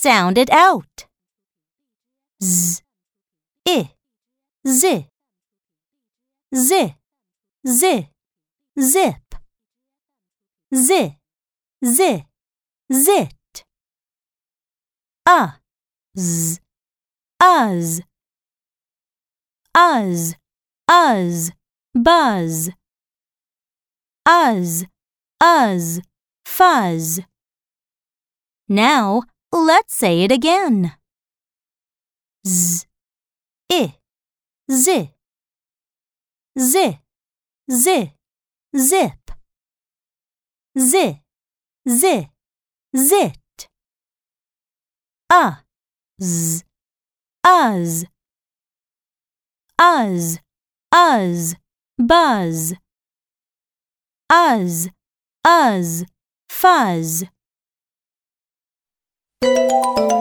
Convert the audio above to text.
Sound it out. Z, I, Z, Z, Z, zip, Z, Z, zit. A, z, uz, uz, uz, buzz, uz, uz, fuzz. Now let's say it again. Z, I, Z, Z, Z, zip, Z, Z, zit. A, z, uz, uz, uz, buzz, uz, uz, fuzz. Música